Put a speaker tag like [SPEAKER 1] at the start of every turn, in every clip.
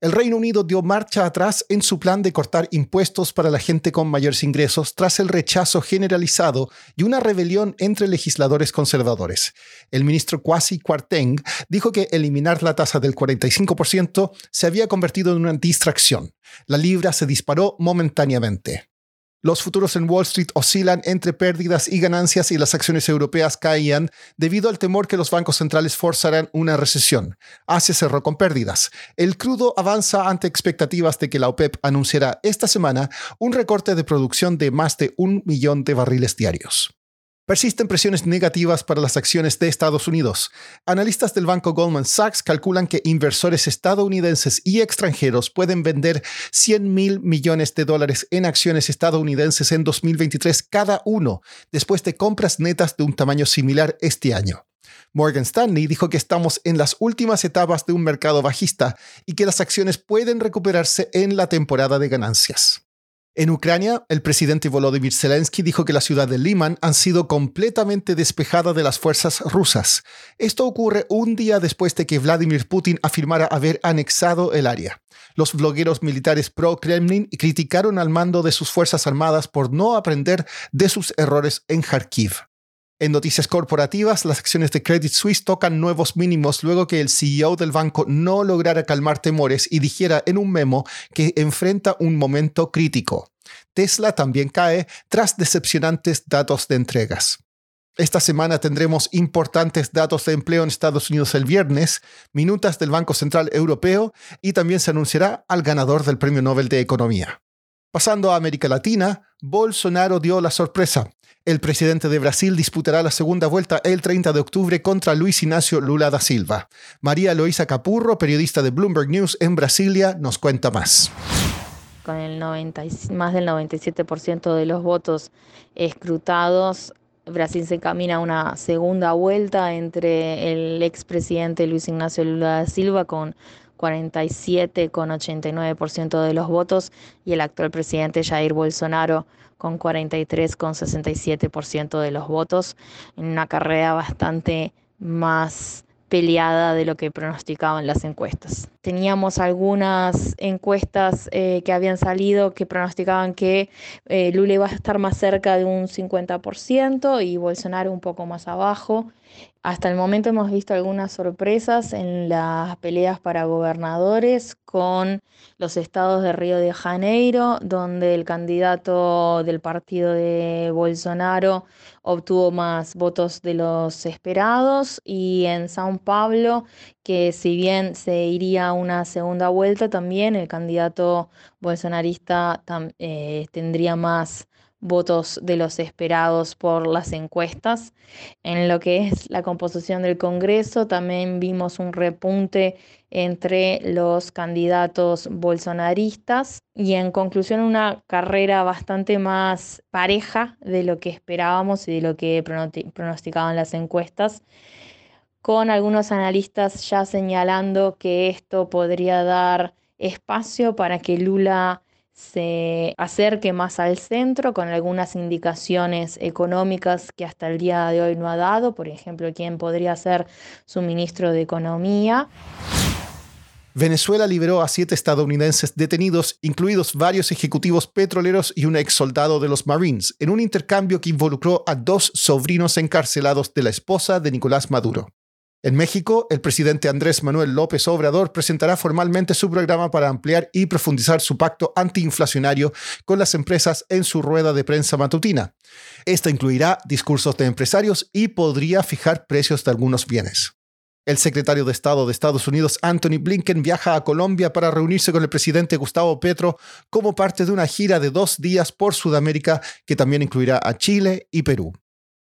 [SPEAKER 1] El Reino Unido dio marcha atrás en su plan de cortar impuestos para la gente con mayores ingresos tras el rechazo generalizado y una rebelión entre legisladores conservadores. El ministro Kwasi Kwarteng dijo que eliminar la tasa del 45% se había convertido en una distracción. La libra se disparó momentáneamente. Los futuros en Wall Street oscilan entre pérdidas y ganancias y las acciones europeas caían debido al temor que los bancos centrales forzarán una recesión. Asia cerró con pérdidas. El crudo avanza ante expectativas de que la OPEP anunciará esta semana un recorte de producción de más de un millón de barriles diarios. Persisten presiones negativas para las acciones de Estados Unidos. Analistas del banco Goldman Sachs calculan que inversores estadounidenses y extranjeros pueden vender 100 mil millones de dólares en acciones estadounidenses en 2023 cada uno, después de compras netas de un tamaño similar este año. Morgan Stanley dijo que estamos en las últimas etapas de un mercado bajista y que las acciones pueden recuperarse en la temporada de ganancias. En Ucrania, el presidente Volodymyr Zelensky dijo que la ciudad de Liman han sido completamente despejada de las fuerzas rusas. Esto ocurre un día después de que Vladimir Putin afirmara haber anexado el área. Los blogueros militares pro-Kremlin criticaron al mando de sus fuerzas armadas por no aprender de sus errores en Kharkiv. En noticias corporativas, las acciones de Credit Suisse tocan nuevos mínimos luego que el CEO del banco no lograra calmar temores y dijera en un memo que enfrenta un momento crítico. Tesla también cae tras decepcionantes datos de entregas. Esta semana tendremos importantes datos de empleo en Estados Unidos el viernes, minutas del Banco Central Europeo y también se anunciará al ganador del Premio Nobel de Economía. Pasando a América Latina, Bolsonaro dio la sorpresa. El presidente de Brasil disputará la segunda vuelta el 30 de octubre contra Luis Ignacio Lula da Silva. María Loisa Capurro, periodista de Bloomberg News en Brasilia, nos cuenta más.
[SPEAKER 2] Con el 90, más del 97% de los votos escrutados, Brasil se encamina a una segunda vuelta entre el expresidente Luis Ignacio Lula da Silva con 47,89% de los votos y el actual presidente Jair Bolsonaro con 43,67% de los votos en una carrera bastante más peleada de lo que pronosticaban las encuestas. Teníamos algunas encuestas eh, que habían salido que pronosticaban que eh, Lula iba a estar más cerca de un 50% y Bolsonaro un poco más abajo. Hasta el momento hemos visto algunas sorpresas en las peleas para gobernadores con los estados de Río de Janeiro, donde el candidato del partido de Bolsonaro obtuvo más votos de los esperados, y en Sao Paulo, que si bien se iría una segunda vuelta, también el candidato bolsonarista eh, tendría más votos de los esperados por las encuestas. En lo que es la composición del Congreso, también vimos un repunte entre los candidatos bolsonaristas y en conclusión una carrera bastante más pareja de lo que esperábamos y de lo que pronosticaban las encuestas con algunos analistas ya señalando que esto podría dar espacio para que Lula se acerque más al centro con algunas indicaciones económicas que hasta el día de hoy no ha dado, por ejemplo, quién podría ser su ministro de Economía.
[SPEAKER 1] Venezuela liberó a siete estadounidenses detenidos, incluidos varios ejecutivos petroleros y un ex soldado de los Marines, en un intercambio que involucró a dos sobrinos encarcelados de la esposa de Nicolás Maduro. En México, el presidente Andrés Manuel López Obrador presentará formalmente su programa para ampliar y profundizar su pacto antiinflacionario con las empresas en su rueda de prensa matutina. Esta incluirá discursos de empresarios y podría fijar precios de algunos bienes. El secretario de Estado de Estados Unidos, Anthony Blinken, viaja a Colombia para reunirse con el presidente Gustavo Petro como parte de una gira de dos días por Sudamérica que también incluirá a Chile y Perú.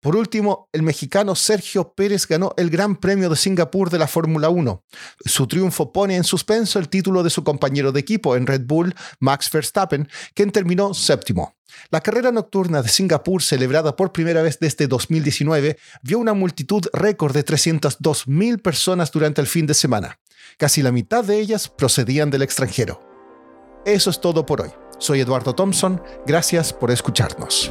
[SPEAKER 1] Por último, el mexicano Sergio Pérez ganó el Gran Premio de Singapur de la Fórmula 1. Su triunfo pone en suspenso el título de su compañero de equipo en Red Bull, Max Verstappen, quien terminó séptimo. La carrera nocturna de Singapur, celebrada por primera vez desde 2019, vio una multitud récord de 302.000 personas durante el fin de semana. Casi la mitad de ellas procedían del extranjero. Eso es todo por hoy. Soy Eduardo Thompson. Gracias por escucharnos.